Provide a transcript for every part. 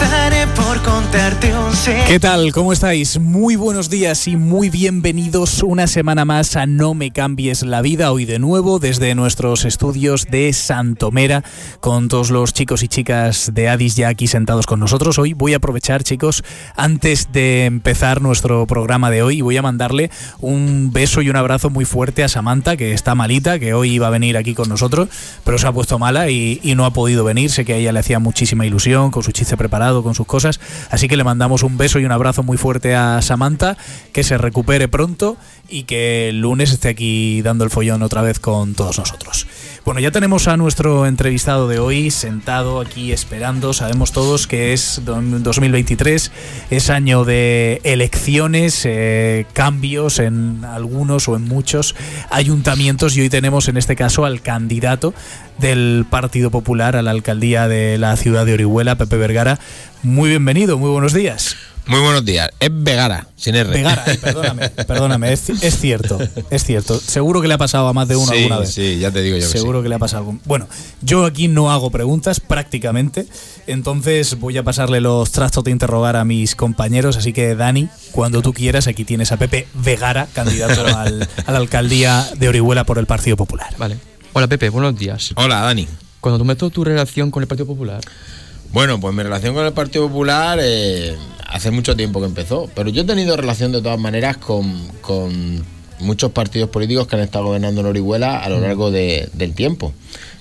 Empezaré por contarte un secreto. ¿Qué tal? ¿Cómo estáis? Muy buenos días y muy bienvenidos una semana más a No me cambies la vida. Hoy de nuevo desde nuestros estudios de Santomera con todos los chicos y chicas de Addis ya aquí sentados con nosotros. Hoy voy a aprovechar, chicos, antes de empezar nuestro programa de hoy, voy a mandarle un beso y un abrazo muy fuerte a Samantha, que está malita, que hoy iba a venir aquí con nosotros, pero se ha puesto mala y, no ha podido venir. Sé que a ella le hacía muchísima ilusión con su chiste preparado, con sus cosas. Así que le mandamos un beso y un abrazo muy fuerte a Samantha, que se recupere pronto y que el lunes esté aquí dando el follón otra vez con todos nosotros. Bueno, ya tenemos a nuestro entrevistado de hoy sentado aquí esperando. Sabemos todos que es 2023, es año de elecciones, eh, cambios en algunos o en muchos ayuntamientos y hoy tenemos en este caso al candidato del Partido Popular a la alcaldía de la ciudad de Orihuela, Pepe Vergara. Muy bienvenido, muy buenos días. Muy buenos días. Es Vegara, sin R. Vegara, ay, perdóname, perdóname, es, es cierto, es cierto. Seguro que le ha pasado a más de uno sí, alguna vez. Sí, ya te digo yo que Seguro sí. que le ha pasado algún. Bueno, yo aquí no hago preguntas prácticamente, entonces voy a pasarle los trastos de interrogar a mis compañeros. Así que, Dani, cuando tú quieras, aquí tienes a Pepe Vegara, candidato al- a la alcaldía de Orihuela por el Partido Popular. Vale. Hola Pepe, buenos días. Hola, Dani. Cuando tú metes tu relación con el Partido Popular, Bueno, pues mi relación con el Partido Popular eh, hace mucho tiempo que empezó, pero yo he tenido relación de todas maneras con, con muchos partidos políticos que han estado gobernando en Orihuela a lo largo de- del tiempo.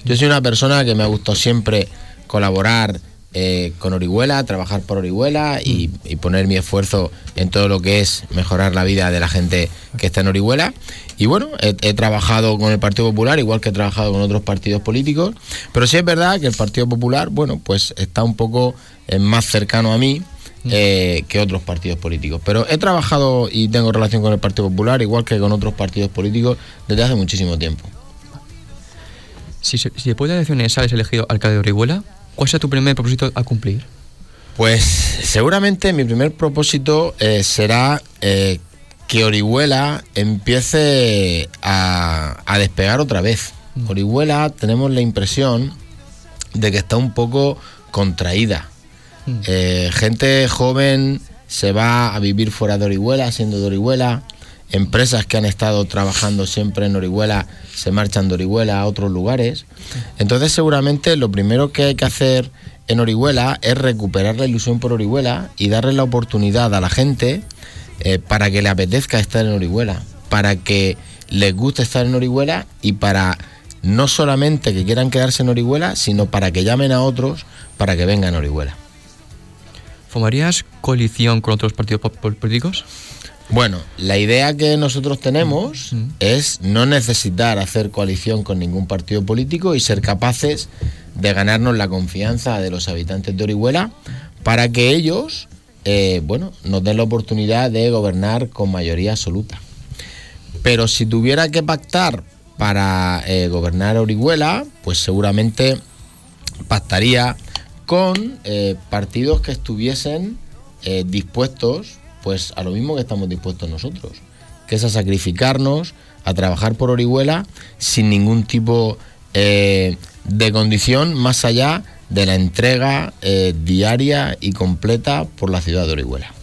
Yo soy una persona que me ha gustado siempre colaborar eh, con Orihuela, trabajar por Orihuela y, y poner mi esfuerzo en todo lo que es mejorar la vida de la gente que está en Orihuela. Y bueno, he, he trabajado con el Partido Popular, igual que he trabajado con otros partidos políticos, pero sí es verdad que el Partido Popular, bueno, pues está un poco eh, más cercano a mí eh, que otros partidos políticos. Pero he trabajado y tengo relación con el Partido Popular, igual que con otros partidos políticos, desde hace muchísimo tiempo. si, si después de las elecciones sales elegido alcalde de Orihuela, ¿cuál será tu primer propósito a cumplir? Pues seguramente mi primer propósito eh, será eh, que Orihuela empiece a, a despegar otra vez. Orihuela tenemos la impresión de que está un poco contraída. Mm. Eh, gente joven se va a vivir fuera de Orihuela, siendo de Orihuela. Empresas que han estado trabajando siempre en Orihuela se marchan de Orihuela a otros lugares. Entonces seguramente lo primero que hay que hacer en Orihuela es recuperar la ilusión por Orihuela y darle la oportunidad a la gente eh, para que le apetezca estar en Orihuela, para que les guste estar en Orihuela y para no solamente que quieran quedarse en Orihuela, sino para que llamen a otros para que vengan a Orihuela. ¿Formarías coalición con otros partidos po- po- políticos? Bueno, la idea que nosotros tenemos Mm. es no necesitar hacer coalición con ningún partido político y ser capaces de ganarnos la confianza de los habitantes de Orihuela para que ellos, eh, bueno, nos den la oportunidad de gobernar con mayoría absoluta. Pero si tuviera que pactar para eh, gobernar Orihuela, pues seguramente pactaría con eh, partidos que estuviesen eh, dispuestos, pues a lo mismo que estamos dispuestos nosotros, que es a sacrificarnos, a trabajar por Orihuela sin ningún tipo eh, de condición más allá de la entrega eh, diaria y completa por la ciudad de Orihuela.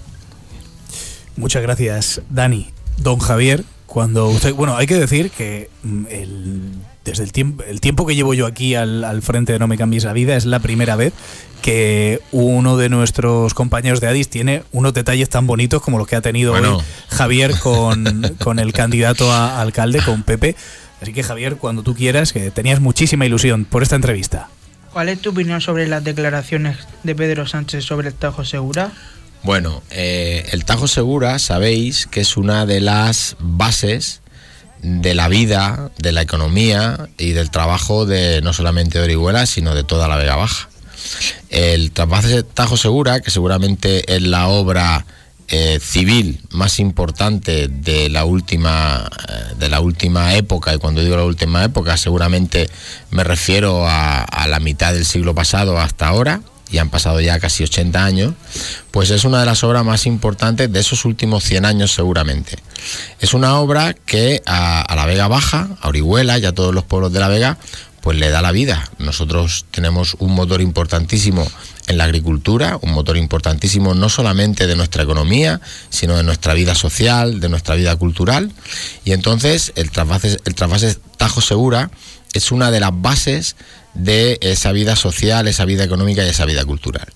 Muchas gracias, Dani. Don Javier, cuando usted. Bueno, hay que decir que mm, el- desde el tiempo, el tiempo que llevo yo aquí al, al frente de No Me Cambies la Vida es la primera vez que uno de nuestros compañeros de Adis tiene unos detalles tan bonitos como los que ha tenido Bueno. hoy Javier con, con el candidato a alcalde, con Pepe. Así que, Javier, cuando tú quieras, que tenías muchísima ilusión por esta entrevista. ¿Cuál es tu opinión sobre las declaraciones de Pedro Sánchez sobre el Tajo Segura? Bueno, eh, el Tajo Segura, sabéis que es una de las bases de la vida, de la economía y del trabajo de no solamente de Orihuela, sino de toda la Vega Baja. El Tajo Segura, que seguramente es la obra eh, civil más importante de la última eh, de la última época y cuando digo la última época seguramente me refiero a la mitad del siglo pasado hasta ahora y han pasado ya casi 80 años, pues es una de las obras más importantes de esos últimos 100 años seguramente. Es una obra que a, a la Vega Baja, a Orihuela y a todos los pueblos de la Vega, pues le da la vida. Nosotros tenemos un motor importantísimo en la agricultura, un motor importantísimo no solamente de nuestra economía, sino de nuestra vida social, de nuestra vida cultural. Y entonces el trasvase, el trasvase Tajo Segura es una de las bases de esa vida social, esa vida económica y esa vida cultural.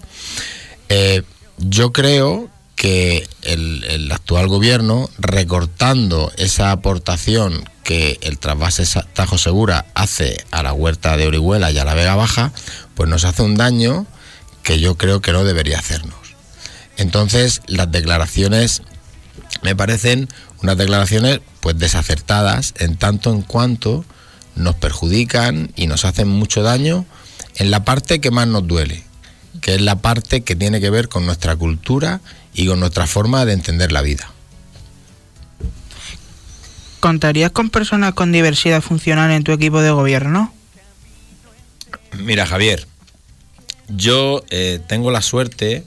Eh, yo creo que el, actual gobierno, recortando esa aportación que el trasvase Tajo Segura hace a la huerta de Orihuela y a la Vega Baja, pues nos hace un daño que yo creo que no debería hacernos. Entonces, las declaraciones me parecen unas declaraciones pues desacertadas en tanto en cuanto nos perjudican y nos hacen mucho daño en la parte que más nos duele, que es la parte que tiene que ver con nuestra cultura y con nuestra forma de entender la vida. ¿Contarías con personas con diversidad funcional en tu equipo de gobierno? Mira, Javier, yo eh, tengo la suerte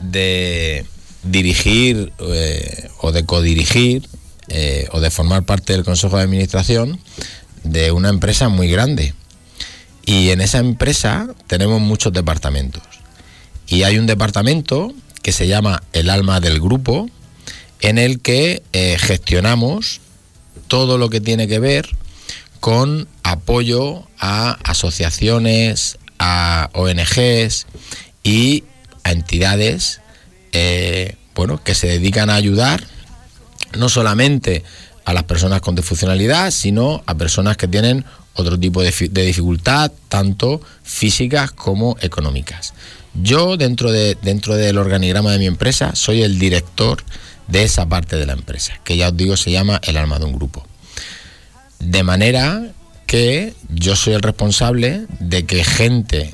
de dirigir eh, o de codirigir eh, o de formar parte del Consejo de Administración de una empresa muy grande. Y en esa empresa tenemos muchos departamentos. Y hay un departamento que se llama el alma del grupo, en el que eh, gestionamos todo lo que tiene que ver con apoyo a asociaciones, a ONGs y a entidades eh, bueno, que se dedican a ayudar no solamente a las personas con disfuncionalidad, sino a personas que tienen otro tipo de, dificultad, tanto físicas como económicas. Yo dentro, de, dentro del organigrama de mi empresa soy el director de esa parte de la empresa, que ya os digo se llama el alma de un grupo. De manera que yo soy el responsable de que gente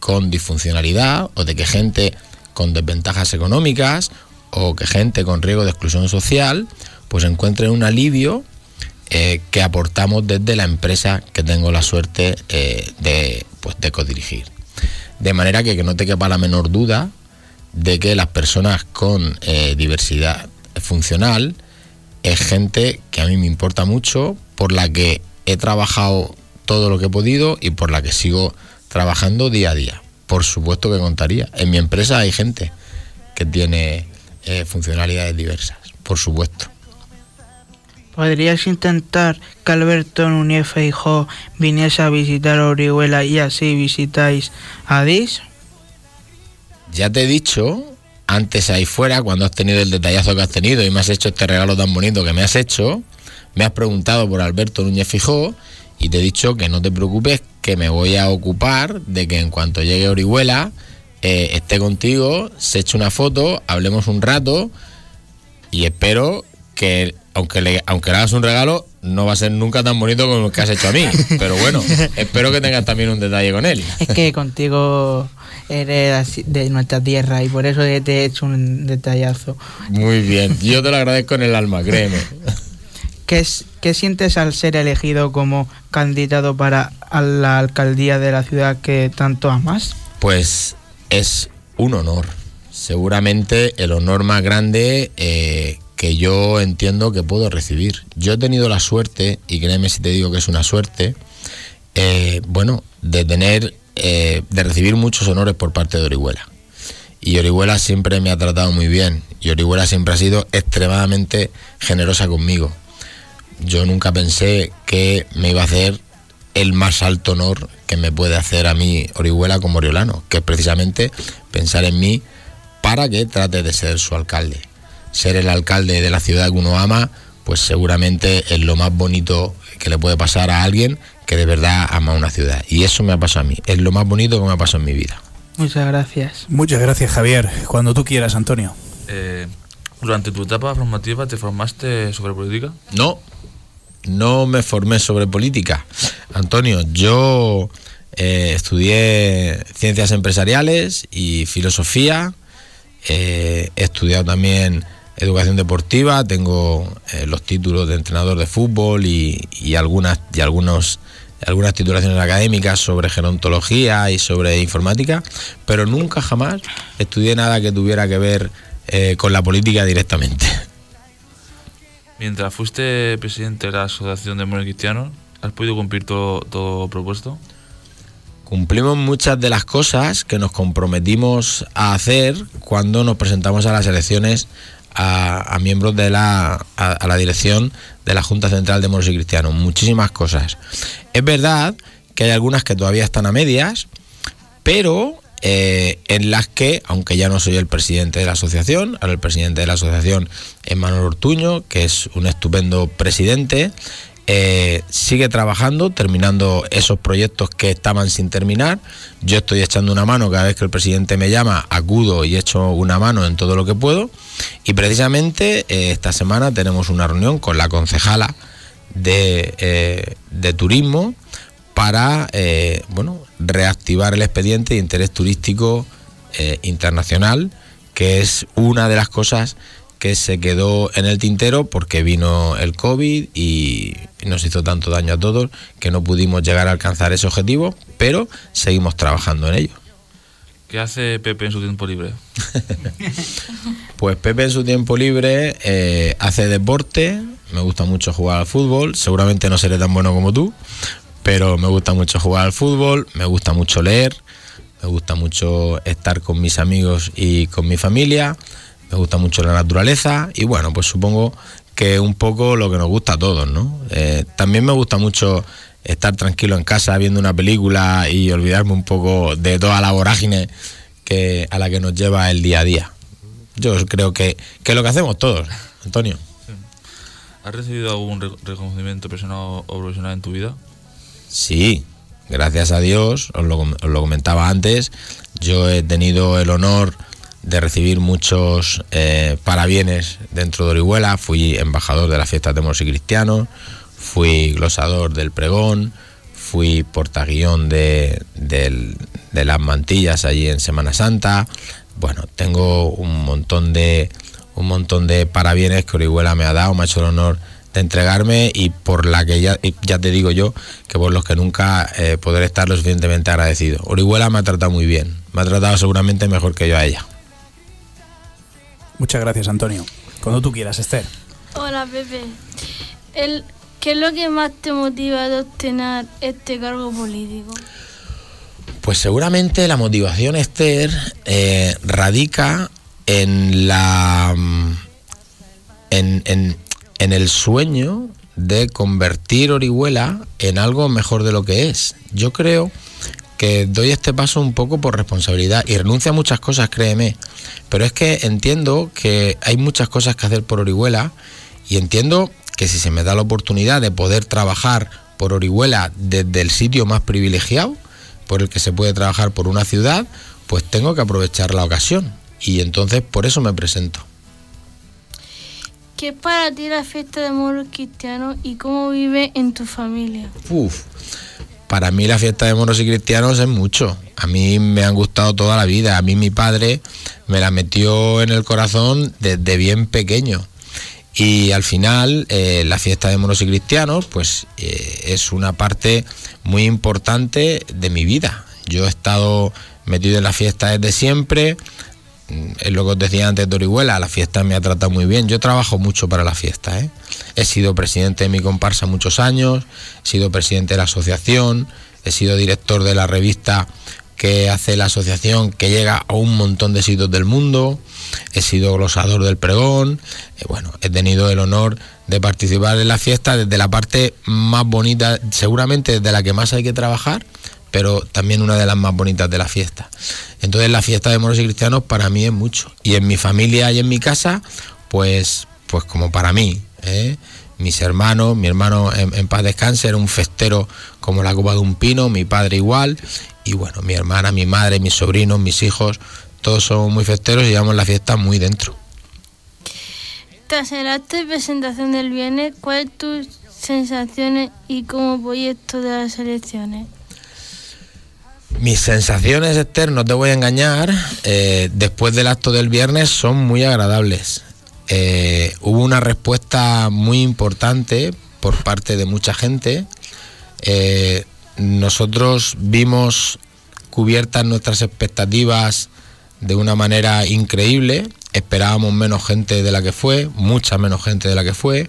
con disfuncionalidad o de que gente con desventajas económicas o que gente con riesgo de exclusión social pues encuentren un alivio eh, que aportamos desde la empresa que tengo la suerte eh, de, pues, de codirigir. De manera que, que no te quepa la menor duda de que las personas con eh, diversidad funcional es gente que a mí me importa mucho, por la que he trabajado todo lo que he podido y por la que sigo trabajando día a día. Por supuesto que contaría. En mi empresa hay gente que tiene funcionalidades diversas, por supuesto. ¿Podrías intentar que Alberto Núñez Feijó viniese a visitar Orihuela y así visitáis a Dis? Ya te he dicho antes ahí fuera, cuando has tenido el detallazo que has tenido y me has hecho este regalo tan bonito que me has hecho, me has preguntado por Alberto Núñez Fijó y te he dicho que no te preocupes, que me voy a ocupar de que en cuanto llegue Orihuela eh, esté contigo, se eche una foto, hablemos un rato y espero que aunque le, aunque le hagas un regalo, no va a ser nunca tan bonito como el que has hecho a mí. Pero bueno, espero que tengas también un detalle con él. Es que contigo eres de nuestra tierra y por eso te he hecho un detallazo. Muy bien, yo te lo agradezco en el alma, créeme. ¿Qué, es, ¿Qué, sientes al ser elegido como candidato para a la alcaldía de la ciudad que tanto amas? Pues es un honor, seguramente el honor más grande eh, que yo entiendo que puedo recibir. Yo he tenido la suerte, y créeme si te digo que es una suerte, eh, bueno, de tener, eh, de recibir muchos honores por parte de Orihuela. Y Orihuela siempre me ha tratado muy bien, y Orihuela siempre ha sido extremadamente generosa conmigo. Yo nunca pensé que me iba a hacer el más alto honor que me puede hacer a mí Orihuela como oriolano, que es precisamente pensar en mí para que trate de ser su alcalde ser el alcalde de la ciudad que uno ama, pues seguramente es lo más bonito que le puede pasar a alguien que de verdad ama una ciudad. Y eso me ha pasado a mí, es lo más bonito que me ha pasado en mi vida. Muchas gracias. Muchas gracias, Javier. Cuando tú quieras, Antonio. Eh, ¿Durante tu etapa formativa te formaste sobre política? No, no me formé sobre política. Antonio, yo eh, estudié ciencias empresariales y filosofía. Eh, he estudiado también educación deportiva, tengo eh, los títulos de entrenador de fútbol y, y algunas y algunos algunas titulaciones académicas sobre gerontología y sobre informática, pero nunca jamás estudié nada que tuviera que ver eh, con la política directamente. Mientras fuiste presidente de la Asociación de Moros Cristianos, ¿has podido cumplir todo, todo propuesto? Cumplimos muchas de las cosas que nos comprometimos a hacer cuando nos presentamos a las elecciones a, a miembros de la, a, la dirección de la Junta Central de Moros y Cristianos. Muchísimas cosas. Es verdad que hay algunas que todavía están a medias, pero eh, en las que, aunque ya no soy el presidente de la asociación, ahora el presidente de la asociación es Manuel Ortuño, que es un estupendo presidente, eh, sigue trabajando, terminando esos proyectos que estaban sin terminar. Yo estoy echando una mano cada vez que el presidente me llama, acudo y echo una mano en todo lo que puedo. Y precisamente eh, esta semana tenemos una reunión con la concejala de, eh, de turismo para bueno, reactivar el expediente de interés turístico internacional, que es una de las cosas que se quedó en el tintero porque vino el COVID y nos hizo tanto daño a todos que no pudimos llegar a alcanzar ese objetivo, pero seguimos trabajando en ello. ¿Qué hace Pepe en su tiempo libre? Pues Pepe en su tiempo libre eh, hace deporte, me gusta mucho jugar al fútbol, seguramente no seré tan bueno como tú, pero me gusta mucho jugar al fútbol, me gusta mucho leer, me gusta mucho estar con mis amigos y con mi familia, me gusta mucho la naturaleza y bueno, pues supongo que un poco lo que nos gusta a todos, ¿no? Eh, también me gusta mucho estar tranquilo en casa viendo una película y olvidarme un poco de toda la vorágine que, a la que nos lleva el día a día. Yo creo que, que es lo que hacemos todos, Antonio. ¿Has recibido algún re- reconocimiento personal o profesional en tu vida? Sí, gracias a Dios, os lo, os lo comentaba antes, yo he tenido el honor de recibir muchos eh, parabienes dentro de Orihuela, fui embajador de las fiestas de moros y cristianos, fui glosador del pregón, fui portaguión de, de las mantillas allí en Semana Santa, bueno, tengo un montón de un montón de parabienes que Orihuela me ha dado, me ha hecho el honor de entregarme y por la que ya, ya te digo yo que por los que nunca eh, podré estar lo suficientemente agradecido. Orihuela me ha tratado muy bien, me ha tratado seguramente mejor que yo a ella. Muchas gracias, Antonio. Cuando tú quieras, Esther. Hola Pepe. El, ¿Qué es lo que más te motiva a obtener este cargo político? Pues seguramente la motivación, Esther, eh, radica en la. mm, En, en- en el sueño de convertir Orihuela en algo mejor de lo que es. Yo creo que doy este paso un poco por responsabilidad y renuncio a muchas cosas, créeme. Pero es que entiendo que hay muchas cosas que hacer por Orihuela y entiendo que si se me da la oportunidad de poder trabajar por Orihuela desde el sitio más privilegiado, por el que se puede trabajar por una ciudad, pues tengo que aprovechar la ocasión. Y entonces por eso me presento. ¿Qué es para ti la fiesta de moros cristianos y cómo vive en tu familia? Uf, para mí la fiesta de moros y cristianos es mucho. A mí me han gustado toda la vida. A mí mi padre me la metió en el corazón desde bien pequeño. Y al final eh, la fiesta de moros y cristianos pues eh, es una parte muy importante de mi vida. Yo he estado metido en la fiesta desde siempre. Es lo que os decía antes de Orihuela, la fiesta me ha tratado muy bien. Yo trabajo mucho para la fiesta. ¿eh? He sido presidente de mi comparsa muchos años, he sido presidente de la asociación, he sido director de la revista que hace la asociación que llega a un montón de sitios del mundo, he sido glosador del pregón, eh, bueno, he tenido el honor de participar en la fiesta desde la parte más bonita, seguramente desde la que más hay que trabajar, pero también una de las más bonitas de la fiesta. Entonces la fiesta de moros y cristianos para mí es mucho. Y en mi familia y en mi casa, pues, pues como para mí. ¿eh? Mis hermanos, mi hermano en, paz descanse era un festero como la copa de un pino, mi padre igual. Y bueno, mi hermana, mi madre, mis sobrinos, mis hijos, todos somos muy festeros y llevamos la fiesta muy dentro. Tras el acto de presentación del viernes, ¿cuál es tu sensaciones y como proyecto de las elecciones? Mis sensaciones, Esther, no te voy a engañar, eh, después del acto del viernes son muy agradables. Eh, hubo una respuesta muy importante por parte de mucha gente. Eh, nosotros vimos cubiertas nuestras expectativas de una manera increíble. Esperábamos menos gente de la que fue, mucha menos gente de la que fue.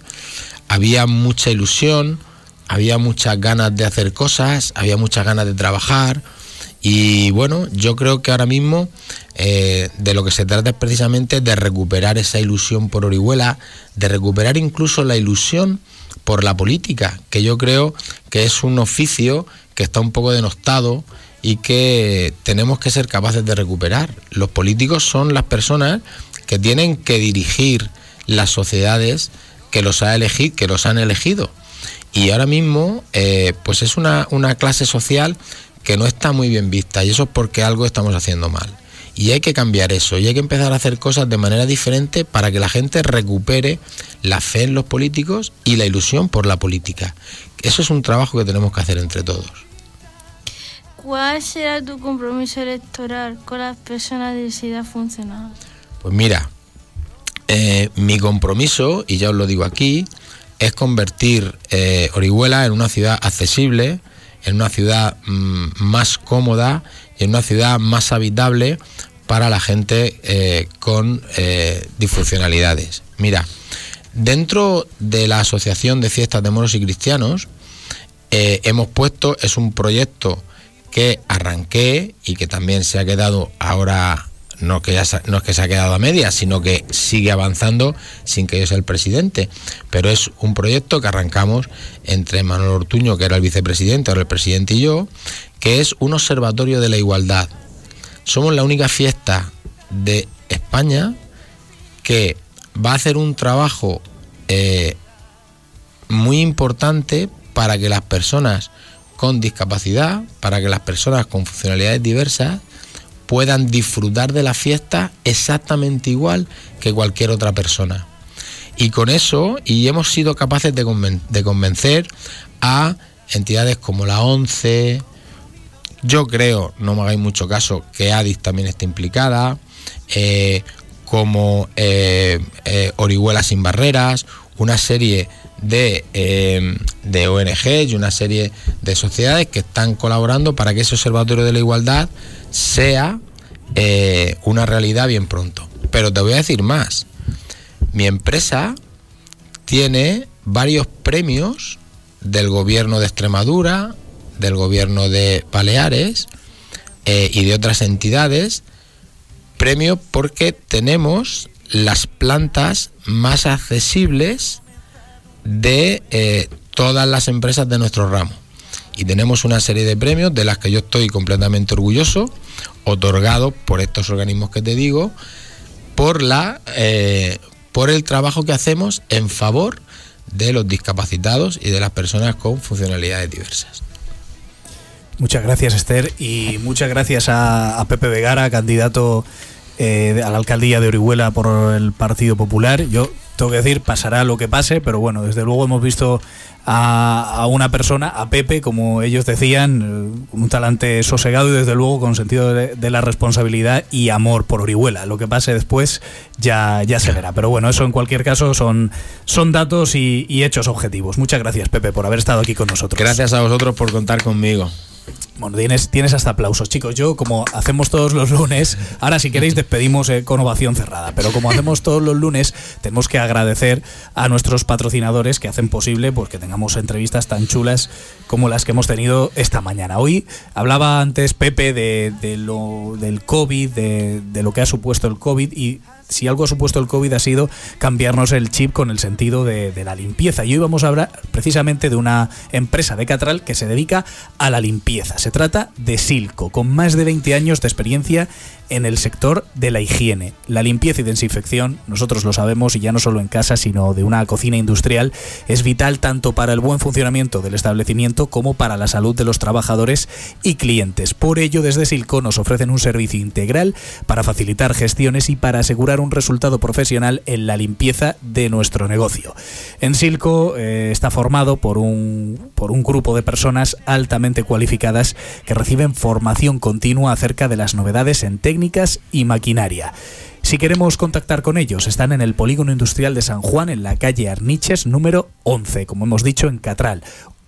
Había mucha ilusión, había muchas ganas de hacer cosas, había muchas ganas de trabajar. Y bueno, yo creo que ahora mismo eh, de lo que se trata es precisamente de recuperar esa ilusión por Orihuela, de recuperar incluso la ilusión por la política, que yo creo que es un oficio que está un poco denostado y que tenemos que ser capaces de recuperar. Los políticos son las personas que tienen que dirigir las sociedades que los, ha elegido, que los han elegido. Y ahora mismo, eh, pues es una, una clase social que no está muy bien vista y eso es porque algo estamos haciendo mal. Y hay que cambiar eso y hay que empezar a hacer cosas de manera diferente para que la gente recupere la fe en los políticos y la ilusión por la política. Eso es un trabajo que tenemos que hacer entre todos. ¿Cuál será tu compromiso electoral con las personas de SIDA funcional? Pues mira, eh, mi compromiso, y ya os lo digo aquí, es convertir eh, Orihuela en una ciudad accesible, en una ciudad mm, más cómoda y en una ciudad más habitable para la gente eh, con eh, disfuncionalidades. Mira, dentro de la Asociación de Fiestas de Moros y Cristianos eh, hemos puesto, es un proyecto que arranqué y que también se ha quedado ahora no, que ya, no es que se ha quedado a medias, sino que sigue avanzando sin que yo sea el presidente. Pero es un proyecto que arrancamos entre Manuel Ortuño, que era el vicepresidente, ahora el presidente y yo, que es un observatorio de la igualdad. Somos la única fiesta de España que va a hacer un trabajo eh, muy importante para que las personas con discapacidad, para que las personas con funcionalidades diversas, puedan disfrutar de la fiesta exactamente igual que cualquier otra persona. Y con eso, y hemos sido capaces de, convencer a entidades como la ONCE, yo creo, no me hagáis mucho caso, que ADIS también está implicada, eh, como eh, eh, Orihuela sin Barreras, una serie de, de ONGs y una serie de sociedades que están colaborando para que ese Observatorio de la Igualdad sea eh, una realidad bien pronto. Pero te voy a decir más. Mi empresa tiene varios premios del gobierno de Extremadura, del gobierno de Baleares eh, y de otras entidades. Premio porque tenemos las plantas más accesibles de eh, todas las empresas de nuestro ramo y tenemos una serie de premios de las que yo estoy completamente orgulloso, otorgados por estos organismos que te digo, por, la, eh, por el trabajo que hacemos en favor de los discapacitados y de las personas con funcionalidades diversas. Muchas gracias Esther y muchas gracias a, Pepe Vegara, candidato eh, a la alcaldía de Orihuela por el Partido Popular. Yo tengo que decir, pasará lo que pase, pero bueno, desde luego hemos visto a, una persona, a Pepe, como ellos decían, un talante sosegado y desde luego con sentido de, la responsabilidad y amor por Orihuela. Lo que pase después ya, ya se verá. Pero bueno, eso en cualquier caso son, son datos y, y hechos objetivos. Muchas gracias, Pepe, por haber estado aquí con nosotros. Gracias a vosotros por contar conmigo. Bueno, tienes, tienes hasta aplausos, chicos. Yo, como hacemos todos los lunes, ahora si queréis despedimos eh, con ovación cerrada, pero como hacemos todos los lunes, tenemos que agradecer a nuestros patrocinadores que hacen posible pues, que tengamos entrevistas tan chulas como las que hemos tenido esta mañana. Hoy hablaba antes Pepe de, lo, del COVID, de, de lo que ha supuesto el COVID y si algo ha supuesto el COVID ha sido cambiarnos el chip con el sentido de, la limpieza. Y hoy vamos a hablar precisamente de una empresa de Catral que se dedica a la limpieza. Se trata de Silco, con más de 20 años de experiencia en el sector de la higiene. La limpieza y desinfección, nosotros lo sabemos y ya no solo en casa, sino de una cocina industrial, es vital tanto para el buen funcionamiento del establecimiento como para la salud de los trabajadores y clientes. Por ello, desde Silco nos ofrecen un servicio integral para facilitar gestiones y para asegurar un resultado profesional en la limpieza de nuestro negocio. En Silco eh, está formado por un, por un grupo de personas altamente cualificadas que reciben formación continua acerca de las novedades en técnicas y maquinaria. Si queremos contactar con ellos, están en el Polígono Industrial de San Juan, en la calle Arniches, número 11, como hemos dicho, en Catral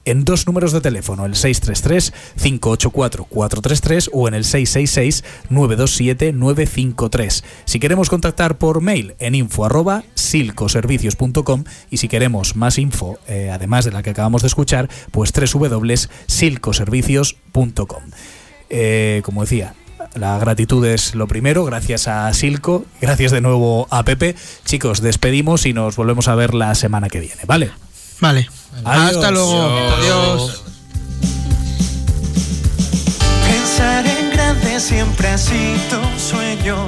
en dos números de teléfono, el 633-584-433 o en el 666-927-953. Si queremos contactar por mail en info arroba silcoservicios.com y si queremos más info, eh, además de la que acabamos de escuchar, pues www.silcoservicios.com. Eh, como decía, la gratitud es lo primero, gracias a Silco, gracias de nuevo a Pepe. Chicos, despedimos y nos volvemos a ver la semana que viene, ¿vale? Vale. Hasta luego. Adiós. Pensar en grande siempre ha sido un sueño.